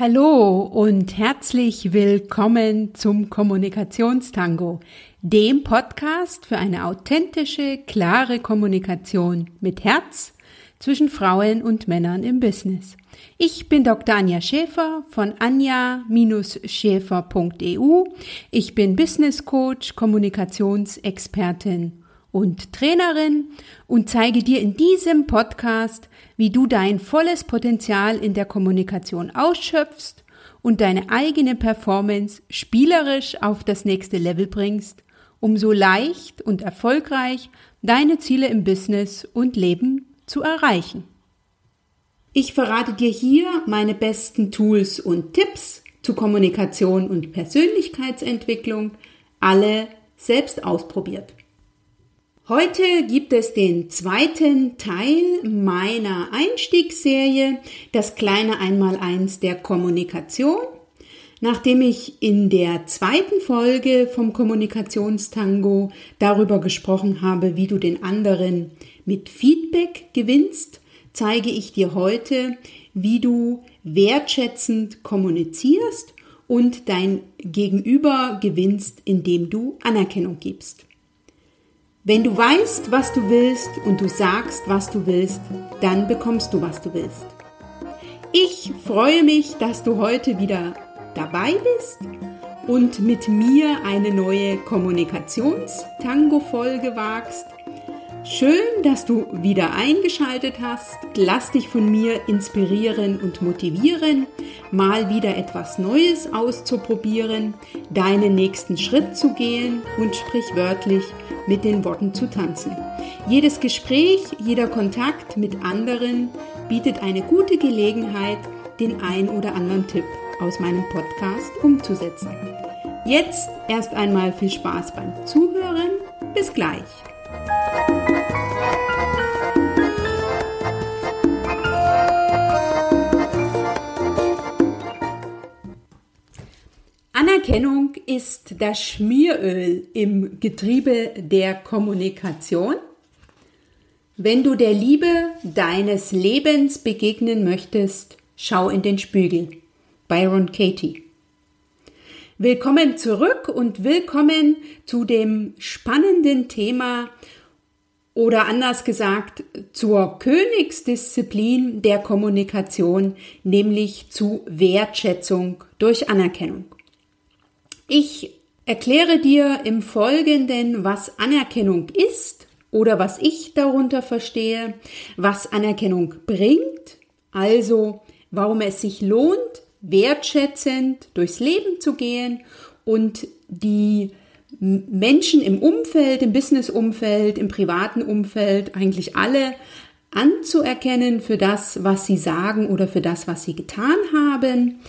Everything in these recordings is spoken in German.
Hallo und herzlich willkommen zum Kommunikationstango, dem Podcast für eine authentische, klare Kommunikation mit Herz zwischen Frauen und Männern im Business. Ich bin Dr. Anja Schäfer von anja-schäfer.eu. Ich bin Business Coach, Kommunikationsexpertin und Trainerin und zeige dir in diesem Podcast, wie du dein volles Potenzial in der Kommunikation ausschöpfst und deine eigene Performance spielerisch auf das nächste Level bringst, um so leicht und erfolgreich deine Ziele im Business und Leben zu erreichen. Ich verrate dir hier meine besten Tools und Tipps zu Kommunikation und Persönlichkeitsentwicklung, alle selbst ausprobiert. Heute gibt es den zweiten Teil meiner Einstiegsserie, das kleine Einmaleins der Kommunikation. Nachdem ich in der zweiten Folge vom Kommunikationstango darüber gesprochen habe, wie du den anderen mit Feedback gewinnst, zeige ich dir heute, wie du wertschätzend kommunizierst und dein Gegenüber gewinnst, indem du Anerkennung gibst. Wenn du weißt, was du willst und du sagst, was du willst, dann bekommst du, was du willst. Ich freue mich, dass du heute wieder dabei bist und mit mir eine neue Kommunikations-Tango-Folge wagst. Schön, dass du wieder eingeschaltet hast. Lass dich von mir inspirieren und motivieren, mal wieder etwas Neues auszuprobieren, deinen nächsten Schritt zu gehen und sprichwörtlich mit den Worten zu tanzen. Jedes Gespräch, jeder Kontakt mit anderen bietet eine gute Gelegenheit, den ein oder anderen Tipp aus meinem Podcast umzusetzen. Jetzt erst einmal viel Spaß beim Zuhören. Bis gleich. Anerkennung ist das Schmieröl im Getriebe der Kommunikation. Wenn du der Liebe deines Lebens begegnen möchtest, schau in den Spiegel. Byron Katie. Willkommen zurück und willkommen zu dem spannenden Thema oder anders gesagt zur Königsdisziplin der Kommunikation, nämlich zu Wertschätzung durch Anerkennung. Ich erkläre dir im Folgenden, was Anerkennung ist oder was ich darunter verstehe, was Anerkennung bringt, also warum es sich lohnt, wertschätzend durchs Leben zu gehen und die Menschen im Umfeld, im Businessumfeld, im privaten Umfeld, eigentlich alle anzuerkennen für das, was sie sagen oder für das, was sie getan haben.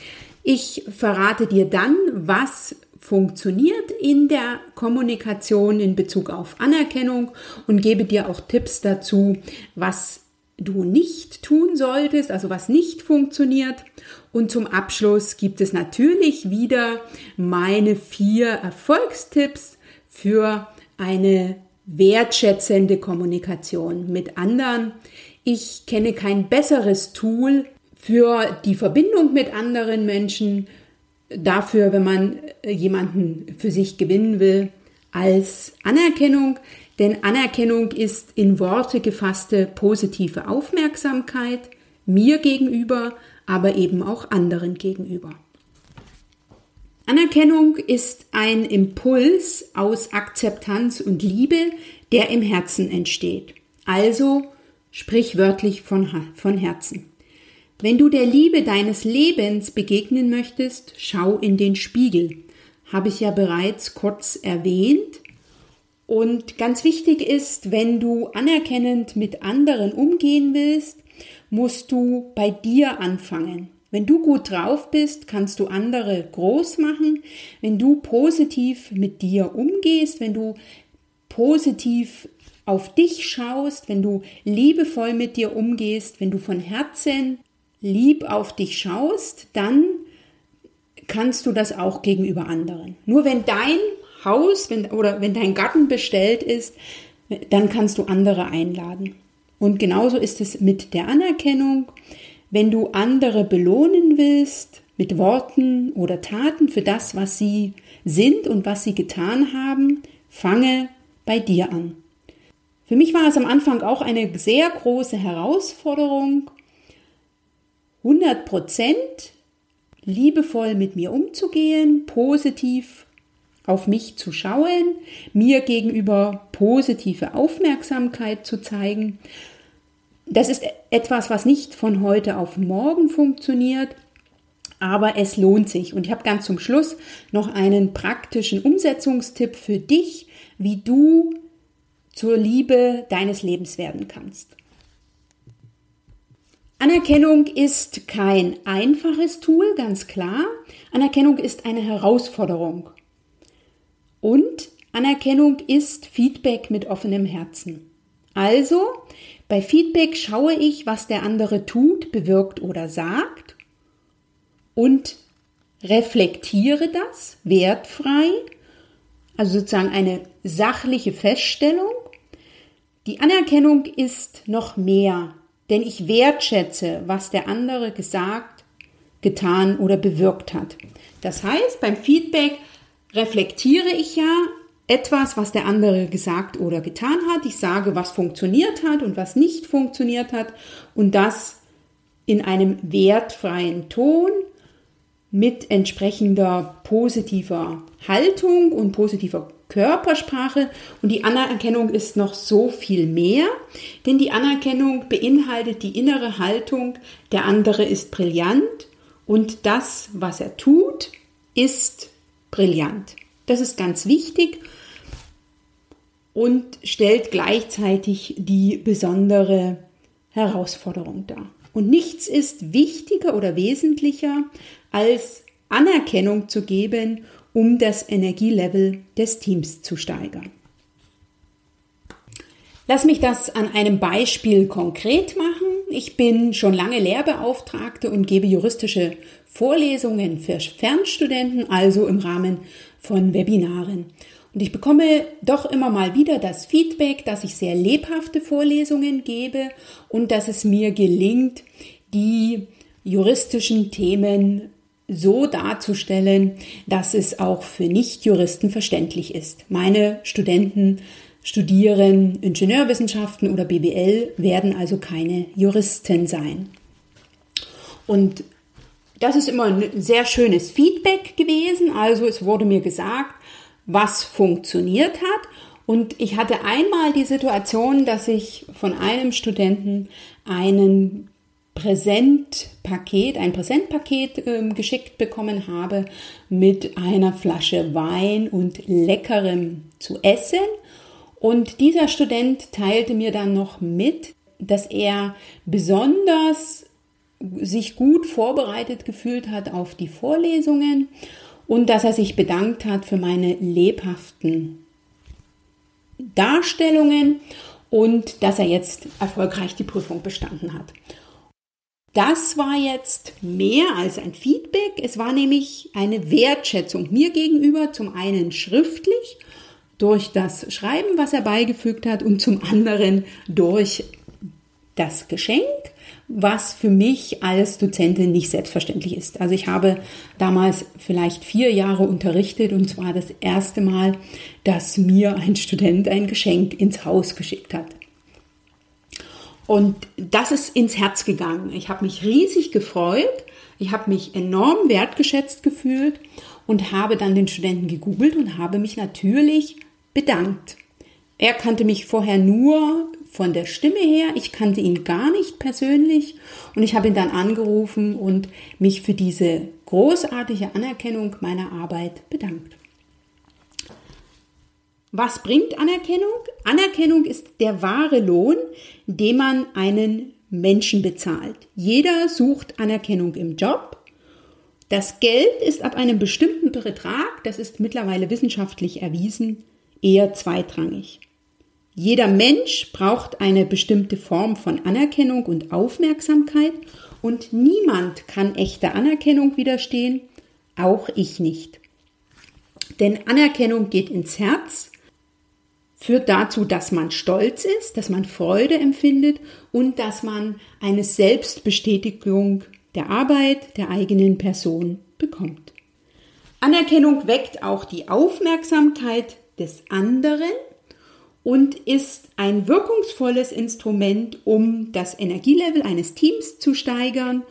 Ich verrate dir dann, was funktioniert in der Kommunikation in Bezug auf Anerkennung und gebe dir auch Tipps dazu, was du nicht tun solltest, also was nicht funktioniert. Und zum Abschluss gibt es natürlich wieder meine vier Erfolgstipps für eine wertschätzende Kommunikation mit anderen. Ich kenne kein besseres Tool für die Verbindung mit anderen Menschen dafür, wenn man äh, jemanden für sich gewinnen will, als Anerkennung. Denn Anerkennung ist in Worte gefasste positive Aufmerksamkeit mir gegenüber, aber eben auch anderen gegenüber. Anerkennung ist ein Impuls aus Akzeptanz und Liebe, der im Herzen entsteht. Also sprichwörtlich von, von Herzen. Wenn du der Liebe deines Lebens begegnen möchtest, schau in den Spiegel. Habe ich ja bereits kurz erwähnt. Und ganz wichtig ist, wenn du anerkennend mit anderen umgehen willst, musst du bei dir anfangen. Wenn du gut drauf bist, kannst du andere groß machen. Wenn du positiv mit dir umgehst, wenn du positiv auf dich schaust, wenn du liebevoll mit dir umgehst, wenn du von Herzen lieb auf dich schaust, dann kannst du das auch gegenüber anderen. Nur wenn dein Haus wenn, oder wenn dein Garten bestellt ist, dann kannst du andere einladen. Und genauso ist es mit der Anerkennung. Wenn du andere belohnen willst, mit Worten oder Taten für das, was sie sind und was sie getan haben, fange bei dir an. Für mich war es am Anfang auch eine sehr große Herausforderung, 100 Prozent liebevoll mit mir umzugehen, positiv auf mich zu schauen, mir gegenüber positive Aufmerksamkeit zu zeigen. Das ist etwas, was nicht von heute auf morgen funktioniert, aber es lohnt sich. Und ich habe ganz zum Schluss noch einen praktischen Umsetzungstipp für dich, wie du zur Liebe deines Lebens werden kannst. Anerkennung ist kein einfaches Tool, ganz klar. Anerkennung ist eine Herausforderung. Und Anerkennung ist Feedback mit offenem Herzen. Also, bei Feedback schaue ich, was der andere tut, bewirkt oder sagt und reflektiere das wertfrei, also sozusagen eine sachliche Feststellung. Die Anerkennung ist noch mehr denn ich wertschätze, was der andere gesagt, getan oder bewirkt hat. Das heißt, beim Feedback reflektiere ich ja etwas, was der andere gesagt oder getan hat. Ich sage, was funktioniert hat und was nicht funktioniert hat und das in einem wertfreien Ton mit entsprechender positiver Haltung und positiver Körpersprache und die Anerkennung ist noch so viel mehr, denn die Anerkennung beinhaltet die innere Haltung, der andere ist brillant und das, was er tut, ist brillant. Das ist ganz wichtig und stellt gleichzeitig die besondere Herausforderung dar. Und nichts ist wichtiger oder wesentlicher, als Anerkennung zu geben um das Energielevel des Teams zu steigern. Lass mich das an einem Beispiel konkret machen. Ich bin schon lange Lehrbeauftragte und gebe juristische Vorlesungen für Fernstudenten, also im Rahmen von Webinaren. Und ich bekomme doch immer mal wieder das Feedback, dass ich sehr lebhafte Vorlesungen gebe und dass es mir gelingt, die juristischen Themen so darzustellen, dass es auch für Nichtjuristen verständlich ist. Meine Studenten studieren Ingenieurwissenschaften oder BWL, werden also keine Juristen sein. Und das ist immer ein sehr schönes Feedback gewesen. Also es wurde mir gesagt, was funktioniert hat. Und ich hatte einmal die Situation, dass ich von einem Studenten einen Präsentpaket, ein Präsentpaket äh, geschickt bekommen habe mit einer Flasche Wein und leckerem zu essen. Und dieser Student teilte mir dann noch mit, dass er besonders sich gut vorbereitet gefühlt hat auf die Vorlesungen und dass er sich bedankt hat für meine lebhaften Darstellungen und dass er jetzt erfolgreich die Prüfung bestanden hat. Das war jetzt mehr als ein Feedback. Es war nämlich eine Wertschätzung mir gegenüber, zum einen schriftlich durch das Schreiben, was er beigefügt hat, und zum anderen durch das Geschenk, was für mich als Dozentin nicht selbstverständlich ist. Also ich habe damals vielleicht vier Jahre unterrichtet und zwar das erste Mal, dass mir ein Student ein Geschenk ins Haus geschickt hat. Und das ist ins Herz gegangen. Ich habe mich riesig gefreut. Ich habe mich enorm wertgeschätzt gefühlt und habe dann den Studenten gegoogelt und habe mich natürlich bedankt. Er kannte mich vorher nur von der Stimme her. Ich kannte ihn gar nicht persönlich und ich habe ihn dann angerufen und mich für diese großartige Anerkennung meiner Arbeit bedankt. Was bringt Anerkennung? Anerkennung ist der wahre Lohn, den man einen Menschen bezahlt. Jeder sucht Anerkennung im Job. Das Geld ist ab einem bestimmten Betrag, das ist mittlerweile wissenschaftlich erwiesen, eher zweitrangig. Jeder Mensch braucht eine bestimmte Form von Anerkennung und Aufmerksamkeit und niemand kann echter Anerkennung widerstehen, auch ich nicht. Denn Anerkennung geht ins Herz führt dazu, dass man stolz ist, dass man Freude empfindet und dass man eine Selbstbestätigung der Arbeit der eigenen Person bekommt. Anerkennung weckt auch die Aufmerksamkeit des anderen und ist ein wirkungsvolles Instrument, um das Energielevel eines Teams zu steigern,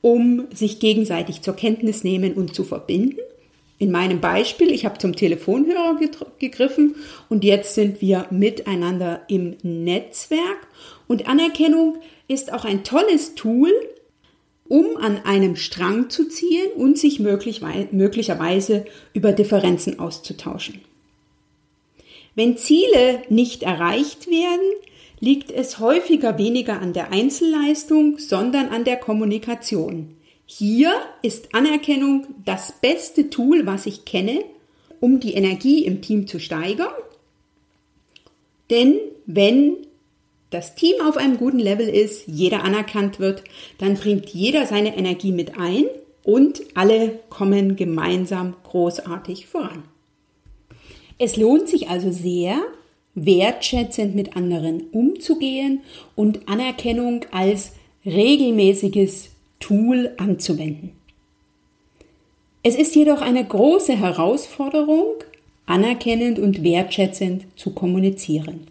um sich gegenseitig zur Kenntnis nehmen und zu verbinden. In meinem Beispiel, ich habe zum Telefonhörer gegriffen und jetzt sind wir miteinander im Netzwerk. Und Anerkennung ist auch ein tolles Tool, um an einem Strang zu ziehen und sich möglicherweise über Differenzen auszutauschen. Wenn Ziele nicht erreicht werden, liegt es häufiger weniger an der Einzelleistung, sondern an der Kommunikation. Hier ist Anerkennung das beste Tool, was ich kenne, um die Energie im Team zu steigern. Denn wenn das Team auf einem guten Level ist, jeder anerkannt wird, dann bringt jeder seine Energie mit ein und alle kommen gemeinsam großartig voran. Es lohnt sich also sehr, wertschätzend mit anderen umzugehen und Anerkennung als regelmäßiges Tool anzuwenden. Es ist jedoch eine große Herausforderung, anerkennend und wertschätzend zu kommunizieren.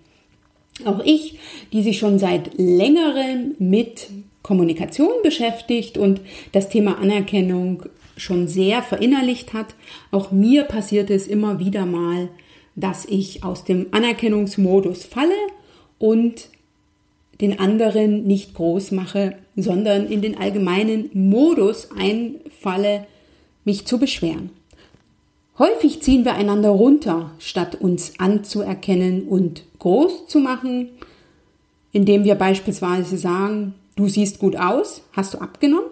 Auch ich, die sich schon seit längerem mit Kommunikation beschäftigt und das Thema Anerkennung schon sehr verinnerlicht hat, auch mir passiert es immer wieder mal, dass ich aus dem Anerkennungsmodus falle und den anderen nicht groß mache, sondern in den allgemeinen Modus einfalle, mich zu beschweren. Häufig ziehen wir einander runter, statt uns anzuerkennen und groß zu machen, indem wir beispielsweise sagen, du siehst gut aus, hast du abgenommen?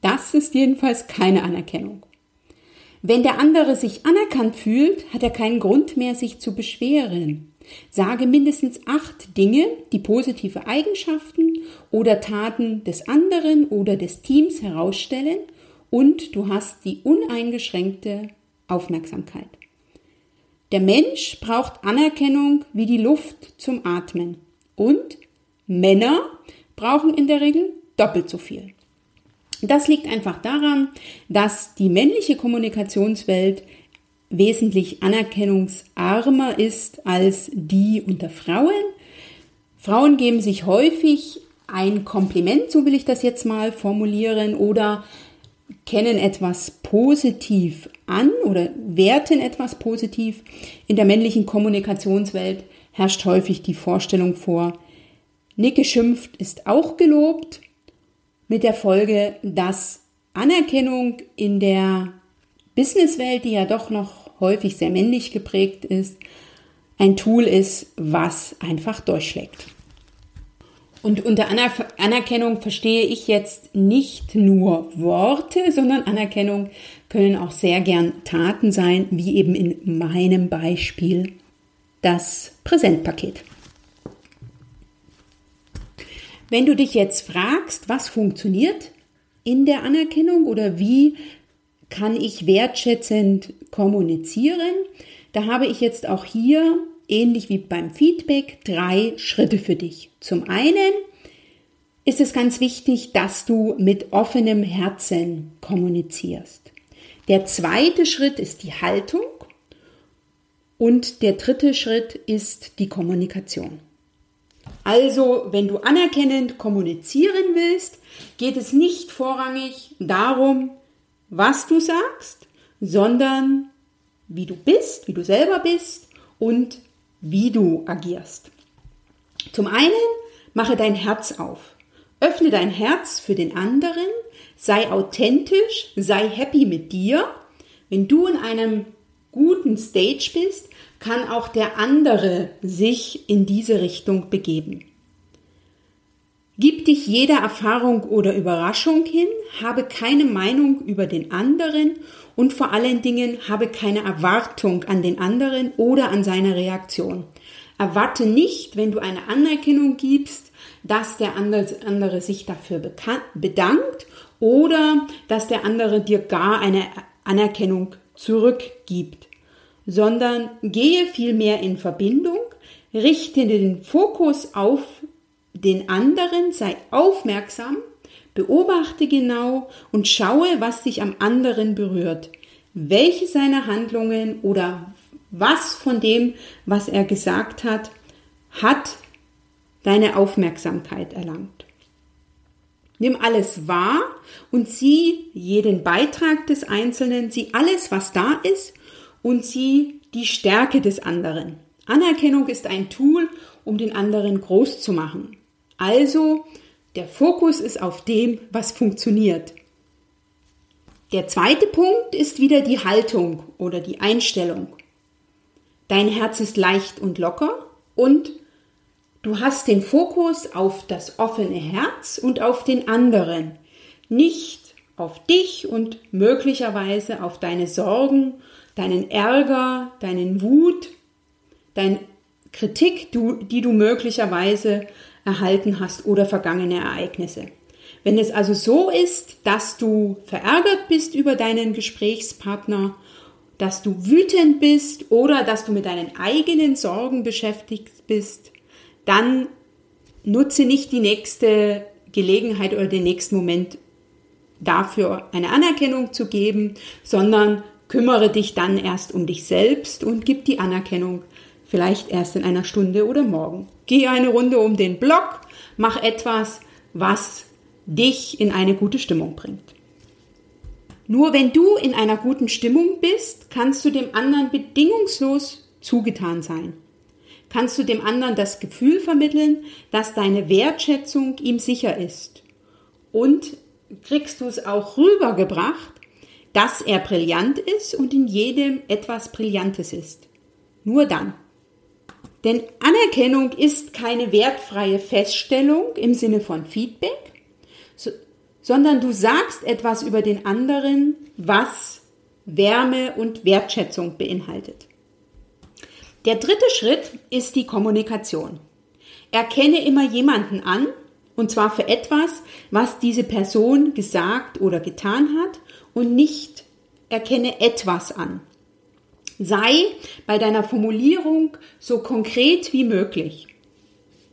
Das ist jedenfalls keine Anerkennung. Wenn der andere sich anerkannt fühlt, hat er keinen Grund mehr, sich zu beschweren. Sage mindestens acht Dinge, die positive Eigenschaften oder Taten des anderen oder des Teams herausstellen und du hast die uneingeschränkte Aufmerksamkeit. Der Mensch braucht Anerkennung wie die Luft zum Atmen. Und Männer brauchen in der Regel doppelt so viel. Das liegt einfach daran, dass die männliche Kommunikationswelt wesentlich anerkennungsarmer ist als die unter Frauen. Frauen geben sich häufig ein Kompliment, so will ich das jetzt mal formulieren, oder kennen etwas positiv an oder werten etwas positiv. In der männlichen Kommunikationswelt herrscht häufig die Vorstellung vor, Nick geschimpft ist auch gelobt, mit der Folge, dass Anerkennung in der Businesswelt, die ja doch noch häufig sehr männlich geprägt ist, ein Tool ist, was einfach durchschlägt. Und unter Anerkennung verstehe ich jetzt nicht nur Worte, sondern Anerkennung können auch sehr gern Taten sein, wie eben in meinem Beispiel das Präsentpaket. Wenn du dich jetzt fragst, was funktioniert in der Anerkennung oder wie kann ich wertschätzend kommunizieren, da habe ich jetzt auch hier ähnlich wie beim Feedback, drei Schritte für dich. Zum einen ist es ganz wichtig, dass du mit offenem Herzen kommunizierst. Der zweite Schritt ist die Haltung und der dritte Schritt ist die Kommunikation. Also, wenn du anerkennend kommunizieren willst, geht es nicht vorrangig darum, was du sagst, sondern wie du bist, wie du selber bist und wie du agierst. Zum einen mache dein Herz auf. Öffne dein Herz für den anderen, sei authentisch, sei happy mit dir. Wenn du in einem guten Stage bist, kann auch der andere sich in diese Richtung begeben. Gib dich jeder Erfahrung oder Überraschung hin, habe keine Meinung über den anderen und vor allen Dingen habe keine Erwartung an den anderen oder an seine Reaktion. Erwarte nicht, wenn du eine Anerkennung gibst, dass der andere sich dafür bedankt oder dass der andere dir gar eine Anerkennung zurückgibt, sondern gehe vielmehr in Verbindung, richte den Fokus auf den anderen, sei aufmerksam, Beobachte genau und schaue, was dich am anderen berührt. Welche seiner Handlungen oder was von dem, was er gesagt hat, hat deine Aufmerksamkeit erlangt. Nimm alles wahr und sieh jeden Beitrag des Einzelnen, sieh alles, was da ist und sieh die Stärke des anderen. Anerkennung ist ein Tool, um den anderen groß zu machen. Also, der Fokus ist auf dem, was funktioniert. Der zweite Punkt ist wieder die Haltung oder die Einstellung. Dein Herz ist leicht und locker und du hast den Fokus auf das offene Herz und auf den anderen, nicht auf dich und möglicherweise auf deine Sorgen, deinen Ärger, deinen Wut, deine Kritik, die du möglicherweise erhalten hast oder vergangene Ereignisse. Wenn es also so ist, dass du verärgert bist über deinen Gesprächspartner, dass du wütend bist oder dass du mit deinen eigenen Sorgen beschäftigt bist, dann nutze nicht die nächste Gelegenheit oder den nächsten Moment dafür eine Anerkennung zu geben, sondern kümmere dich dann erst um dich selbst und gib die Anerkennung vielleicht erst in einer Stunde oder morgen. Geh eine Runde um den Block, mach etwas, was dich in eine gute Stimmung bringt. Nur wenn du in einer guten Stimmung bist, kannst du dem anderen bedingungslos zugetan sein. Kannst du dem anderen das Gefühl vermitteln, dass deine Wertschätzung ihm sicher ist. Und kriegst du es auch rübergebracht, dass er brillant ist und in jedem etwas Brillantes ist. Nur dann. Denn Anerkennung ist keine wertfreie Feststellung im Sinne von Feedback, so, sondern du sagst etwas über den anderen, was Wärme und Wertschätzung beinhaltet. Der dritte Schritt ist die Kommunikation. Erkenne immer jemanden an, und zwar für etwas, was diese Person gesagt oder getan hat und nicht erkenne etwas an. Sei bei deiner Formulierung so konkret wie möglich.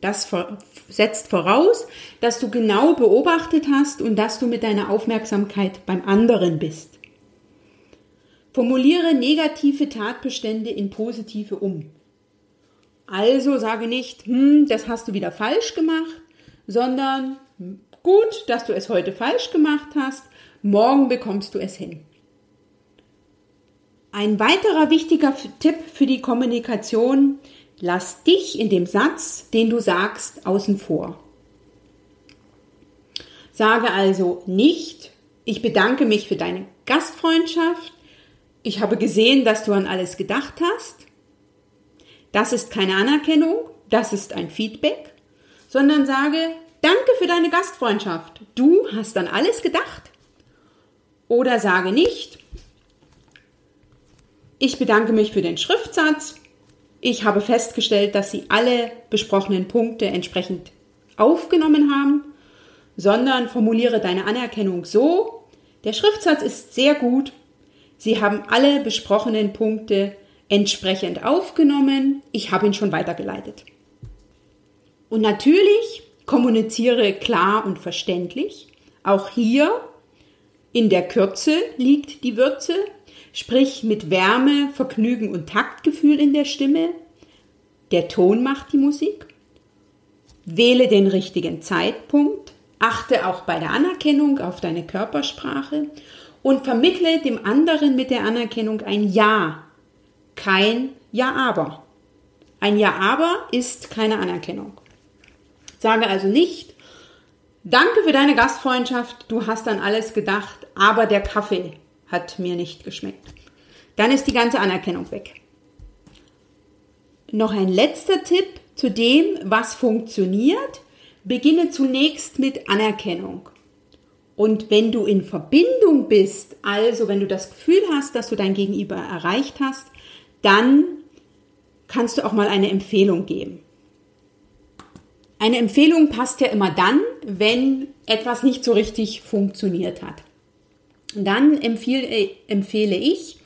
Das setzt voraus, dass du genau beobachtet hast und dass du mit deiner Aufmerksamkeit beim anderen bist. Formuliere negative Tatbestände in positive um. Also sage nicht, hm, das hast du wieder falsch gemacht, sondern gut, dass du es heute falsch gemacht hast, morgen bekommst du es hin. Ein weiterer wichtiger Tipp für die Kommunikation, lass dich in dem Satz, den du sagst, außen vor. Sage also nicht, ich bedanke mich für deine Gastfreundschaft, ich habe gesehen, dass du an alles gedacht hast. Das ist keine Anerkennung, das ist ein Feedback, sondern sage, danke für deine Gastfreundschaft, du hast an alles gedacht. Oder sage nicht, ich bedanke mich für den Schriftsatz. Ich habe festgestellt, dass Sie alle besprochenen Punkte entsprechend aufgenommen haben, sondern formuliere deine Anerkennung so. Der Schriftsatz ist sehr gut. Sie haben alle besprochenen Punkte entsprechend aufgenommen. Ich habe ihn schon weitergeleitet. Und natürlich kommuniziere klar und verständlich. Auch hier in der Kürze liegt die Würze. Sprich mit Wärme, Vergnügen und Taktgefühl in der Stimme. Der Ton macht die Musik. Wähle den richtigen Zeitpunkt. Achte auch bei der Anerkennung auf deine Körpersprache und vermittle dem anderen mit der Anerkennung ein Ja, kein Ja aber. Ein Ja aber ist keine Anerkennung. Sage also nicht, danke für deine Gastfreundschaft, du hast an alles gedacht, aber der Kaffee hat mir nicht geschmeckt. Dann ist die ganze Anerkennung weg. Noch ein letzter Tipp zu dem, was funktioniert. Beginne zunächst mit Anerkennung. Und wenn du in Verbindung bist, also wenn du das Gefühl hast, dass du dein Gegenüber erreicht hast, dann kannst du auch mal eine Empfehlung geben. Eine Empfehlung passt ja immer dann, wenn etwas nicht so richtig funktioniert hat. Dann empfehle, äh, empfehle ich,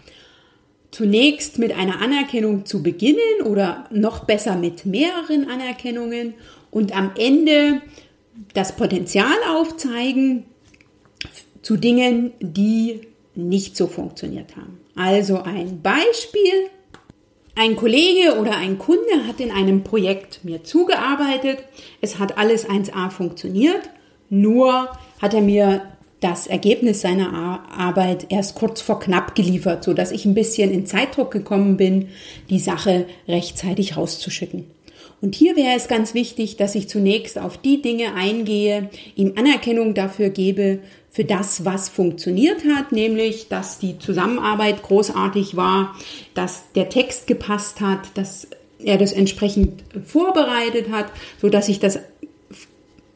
zunächst mit einer Anerkennung zu beginnen oder noch besser mit mehreren Anerkennungen und am Ende das Potenzial aufzeigen zu Dingen, die nicht so funktioniert haben. Also ein Beispiel. Ein Kollege oder ein Kunde hat in einem Projekt mir zugearbeitet. Es hat alles 1a funktioniert. Nur hat er mir das Ergebnis seiner Arbeit erst kurz vor knapp geliefert, so dass ich ein bisschen in Zeitdruck gekommen bin, die Sache rechtzeitig rauszuschicken. Und hier wäre es ganz wichtig, dass ich zunächst auf die Dinge eingehe, ihm Anerkennung dafür gebe, für das, was funktioniert hat, nämlich, dass die Zusammenarbeit großartig war, dass der Text gepasst hat, dass er das entsprechend vorbereitet hat, so dass ich das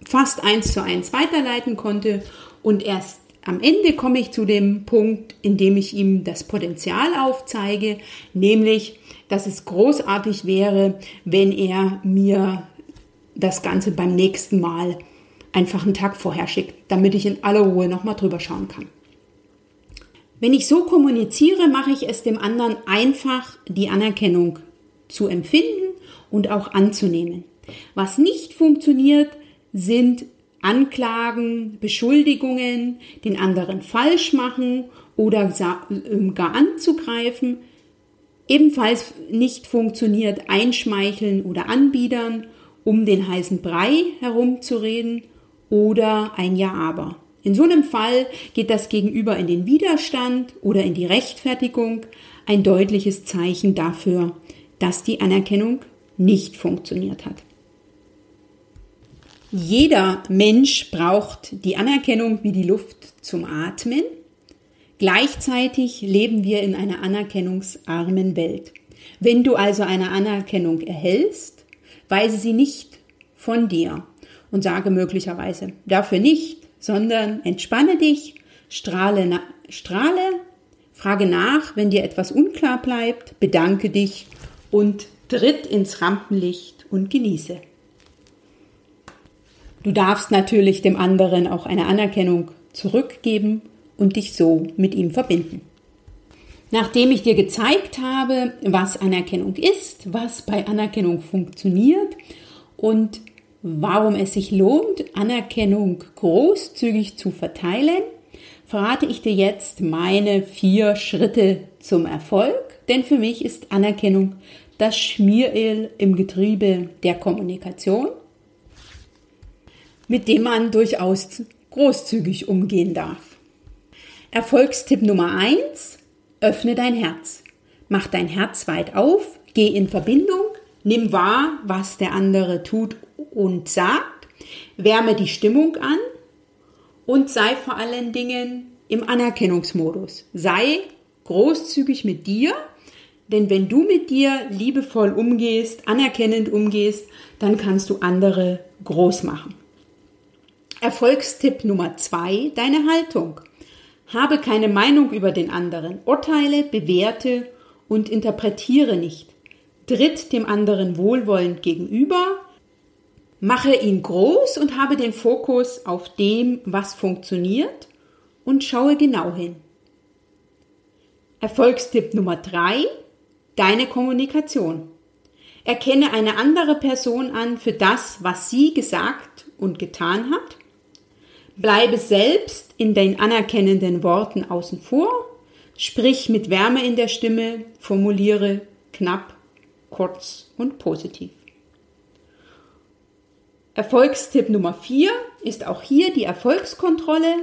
fast eins zu eins weiterleiten konnte und erst am Ende komme ich zu dem Punkt, in dem ich ihm das Potenzial aufzeige, nämlich, dass es großartig wäre, wenn er mir das Ganze beim nächsten Mal einfach einen Tag vorher schickt, damit ich in aller Ruhe nochmal drüber schauen kann. Wenn ich so kommuniziere, mache ich es dem anderen einfach, die Anerkennung zu empfinden und auch anzunehmen. Was nicht funktioniert, sind Anklagen, Beschuldigungen, den anderen falsch machen oder ähm, gar anzugreifen. Ebenfalls nicht funktioniert Einschmeicheln oder Anbiedern, um den heißen Brei herumzureden oder ein Ja aber. In so einem Fall geht das Gegenüber in den Widerstand oder in die Rechtfertigung, ein deutliches Zeichen dafür, dass die Anerkennung nicht funktioniert hat. Jeder Mensch braucht die Anerkennung wie die Luft zum Atmen. Gleichzeitig leben wir in einer anerkennungsarmen Welt. Wenn du also eine Anerkennung erhältst, weise sie nicht von dir und sage möglicherweise dafür nicht, sondern entspanne dich, strahle, strahle, frage nach, wenn dir etwas unklar bleibt, bedanke dich und tritt ins Rampenlicht und genieße. Du darfst natürlich dem anderen auch eine Anerkennung zurückgeben und dich so mit ihm verbinden. Nachdem ich dir gezeigt habe, was Anerkennung ist, was bei Anerkennung funktioniert und warum es sich lohnt, Anerkennung großzügig zu verteilen, verrate ich dir jetzt meine vier Schritte zum Erfolg, denn für mich ist Anerkennung das Schmieröl im Getriebe der Kommunikation mit dem man durchaus großzügig umgehen darf. Erfolgstipp Nummer eins: Öffne dein Herz. Mach dein Herz weit auf, geh in Verbindung, nimm wahr, was der andere tut und sagt, wärme die Stimmung an und sei vor allen Dingen im Anerkennungsmodus. Sei großzügig mit dir, denn wenn du mit dir liebevoll umgehst, anerkennend umgehst, dann kannst du andere groß machen. Erfolgstipp Nummer zwei, deine Haltung. Habe keine Meinung über den anderen. Urteile, bewerte und interpretiere nicht. Tritt dem anderen wohlwollend gegenüber. Mache ihn groß und habe den Fokus auf dem, was funktioniert und schaue genau hin. Erfolgstipp Nummer drei, deine Kommunikation. Erkenne eine andere Person an für das, was sie gesagt und getan hat Bleibe selbst in den anerkennenden Worten außen vor, sprich mit Wärme in der Stimme, formuliere knapp, kurz und positiv. Erfolgstipp Nummer 4 ist auch hier die Erfolgskontrolle.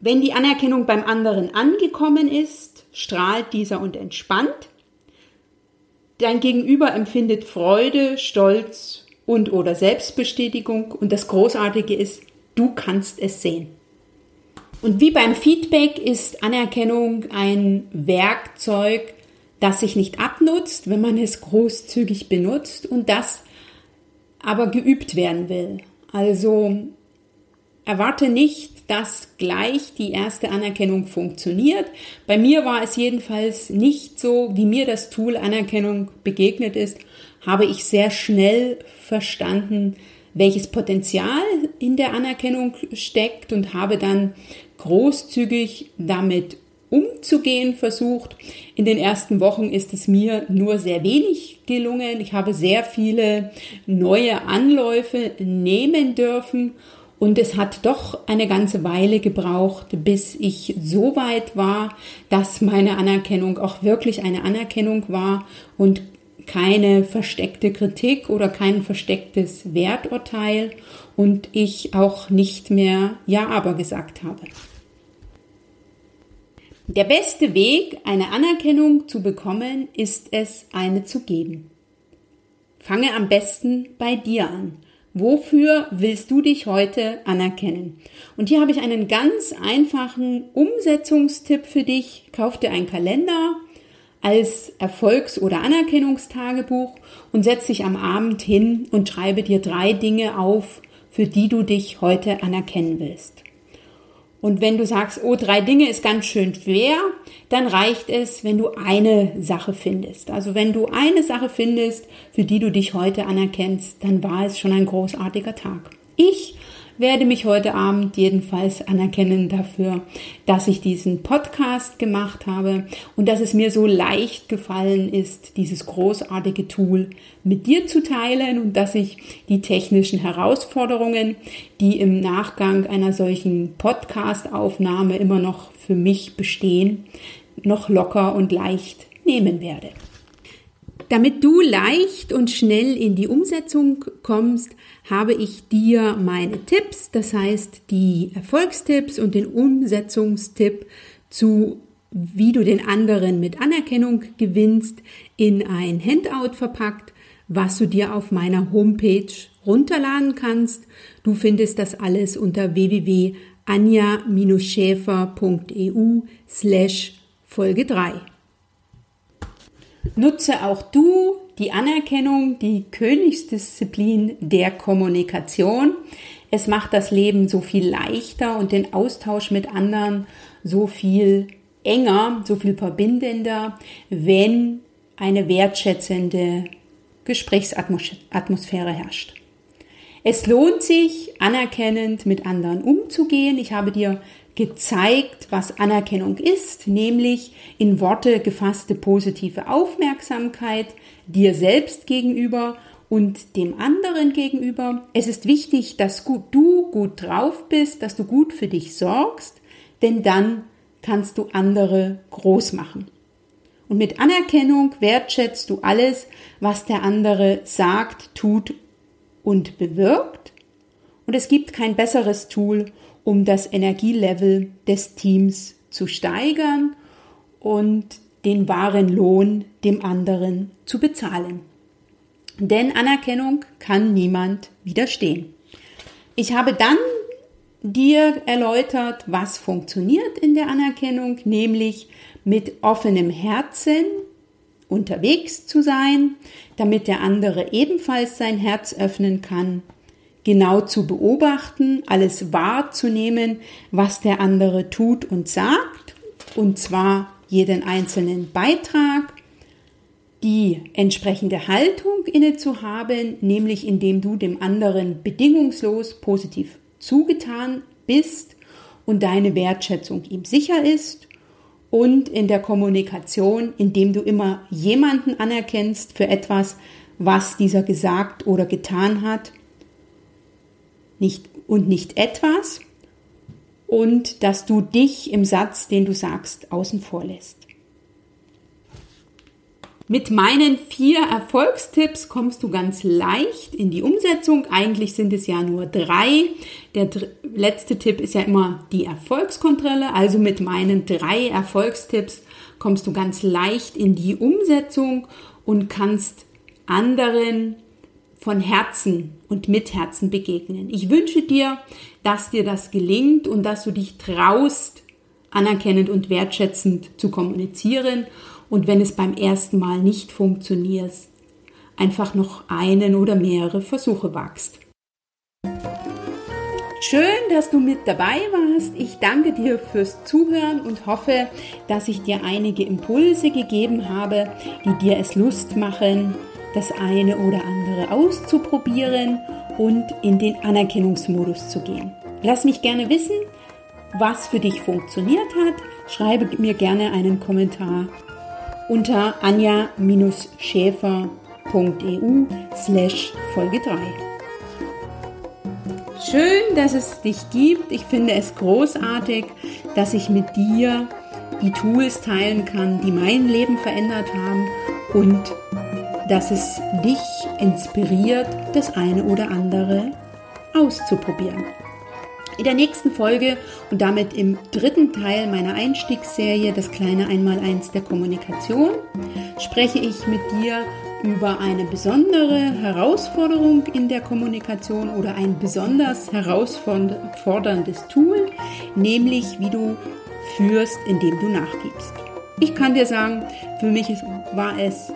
Wenn die Anerkennung beim anderen angekommen ist, strahlt dieser und entspannt. Dein Gegenüber empfindet Freude, Stolz und oder Selbstbestätigung und das Großartige ist, Du kannst es sehen. Und wie beim Feedback ist Anerkennung ein Werkzeug, das sich nicht abnutzt, wenn man es großzügig benutzt und das aber geübt werden will. Also erwarte nicht, dass gleich die erste Anerkennung funktioniert. Bei mir war es jedenfalls nicht so, wie mir das Tool Anerkennung begegnet ist, habe ich sehr schnell verstanden, welches Potenzial in der Anerkennung steckt und habe dann großzügig damit umzugehen versucht. In den ersten Wochen ist es mir nur sehr wenig gelungen. Ich habe sehr viele neue Anläufe nehmen dürfen und es hat doch eine ganze Weile gebraucht, bis ich so weit war, dass meine Anerkennung auch wirklich eine Anerkennung war und keine versteckte Kritik oder kein verstecktes Werturteil und ich auch nicht mehr Ja aber gesagt habe. Der beste Weg, eine Anerkennung zu bekommen, ist es, eine zu geben. Fange am besten bei dir an. Wofür willst du dich heute anerkennen? Und hier habe ich einen ganz einfachen Umsetzungstipp für dich. Kauf dir einen Kalender als Erfolgs- oder Anerkennungstagebuch und setz dich am Abend hin und schreibe dir drei Dinge auf, für die du dich heute anerkennen willst. Und wenn du sagst, oh, drei Dinge ist ganz schön schwer, dann reicht es, wenn du eine Sache findest. Also wenn du eine Sache findest, für die du dich heute anerkennst, dann war es schon ein großartiger Tag. Ich werde mich heute Abend jedenfalls anerkennen dafür, dass ich diesen Podcast gemacht habe und dass es mir so leicht gefallen ist, dieses großartige Tool mit dir zu teilen und dass ich die technischen Herausforderungen, die im Nachgang einer solchen Podcast-Aufnahme immer noch für mich bestehen, noch locker und leicht nehmen werde. Damit du leicht und schnell in die Umsetzung kommst, habe ich dir meine Tipps, das heißt die Erfolgstipps und den Umsetzungstipp zu wie du den anderen mit Anerkennung gewinnst, in ein Handout verpackt, was du dir auf meiner Homepage runterladen kannst. Du findest das alles unter www.anja-schäfer.eu slash Folge 3. Nutze auch du die Anerkennung, die Königsdisziplin der Kommunikation. Es macht das Leben so viel leichter und den Austausch mit anderen so viel enger, so viel verbindender, wenn eine wertschätzende Gesprächsatmosphäre herrscht. Es lohnt sich, anerkennend mit anderen umzugehen. Ich habe dir gezeigt, was Anerkennung ist, nämlich in Worte gefasste positive Aufmerksamkeit dir selbst gegenüber und dem anderen gegenüber. Es ist wichtig, dass du gut drauf bist, dass du gut für dich sorgst, denn dann kannst du andere groß machen. Und mit Anerkennung wertschätzt du alles, was der andere sagt, tut und bewirkt. Und es gibt kein besseres Tool, um das Energielevel des Teams zu steigern und den wahren Lohn dem anderen zu bezahlen. Denn Anerkennung kann niemand widerstehen. Ich habe dann dir erläutert, was funktioniert in der Anerkennung, nämlich mit offenem Herzen unterwegs zu sein, damit der andere ebenfalls sein Herz öffnen kann genau zu beobachten, alles wahrzunehmen, was der andere tut und sagt, und zwar jeden einzelnen Beitrag, die entsprechende Haltung inne zu haben, nämlich indem du dem anderen bedingungslos positiv zugetan bist und deine Wertschätzung ihm sicher ist und in der Kommunikation, indem du immer jemanden anerkennst für etwas, was dieser gesagt oder getan hat nicht und nicht etwas und dass du dich im Satz, den du sagst, außen vor lässt. Mit meinen vier Erfolgstipps kommst du ganz leicht in die Umsetzung. Eigentlich sind es ja nur drei. Der letzte Tipp ist ja immer die Erfolgskontrolle. Also mit meinen drei Erfolgstipps kommst du ganz leicht in die Umsetzung und kannst anderen von Herzen und mit Herzen begegnen. Ich wünsche dir, dass dir das gelingt und dass du dich traust, anerkennend und wertschätzend zu kommunizieren und wenn es beim ersten Mal nicht funktioniert, einfach noch einen oder mehrere Versuche wagst. Schön, dass du mit dabei warst. Ich danke dir fürs Zuhören und hoffe, dass ich dir einige Impulse gegeben habe, die dir es Lust machen, das eine oder andere auszuprobieren und in den Anerkennungsmodus zu gehen. Lass mich gerne wissen, was für dich funktioniert hat. schreibe mir gerne einen Kommentar unter anja-schäfer.eu slash Folge 3. Schön, dass es dich gibt. Ich finde es großartig, dass ich mit dir die Tools teilen kann, die mein Leben verändert haben und dass es dich inspiriert, das eine oder andere auszuprobieren. In der nächsten Folge und damit im dritten Teil meiner Einstiegsserie Das kleine Einmaleins der Kommunikation spreche ich mit dir über eine besondere Herausforderung in der Kommunikation oder ein besonders herausforderndes Tool, nämlich wie du führst, indem du nachgibst. Ich kann dir sagen, für mich war es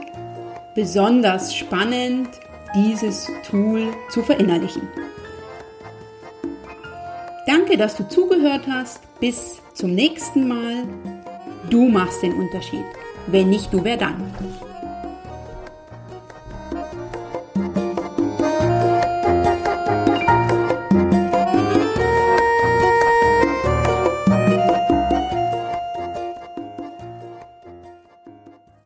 besonders spannend, dieses Tool zu verinnerlichen. Danke, dass du zugehört hast. Bis zum nächsten Mal. Du machst den Unterschied. Wenn nicht du, wer dann?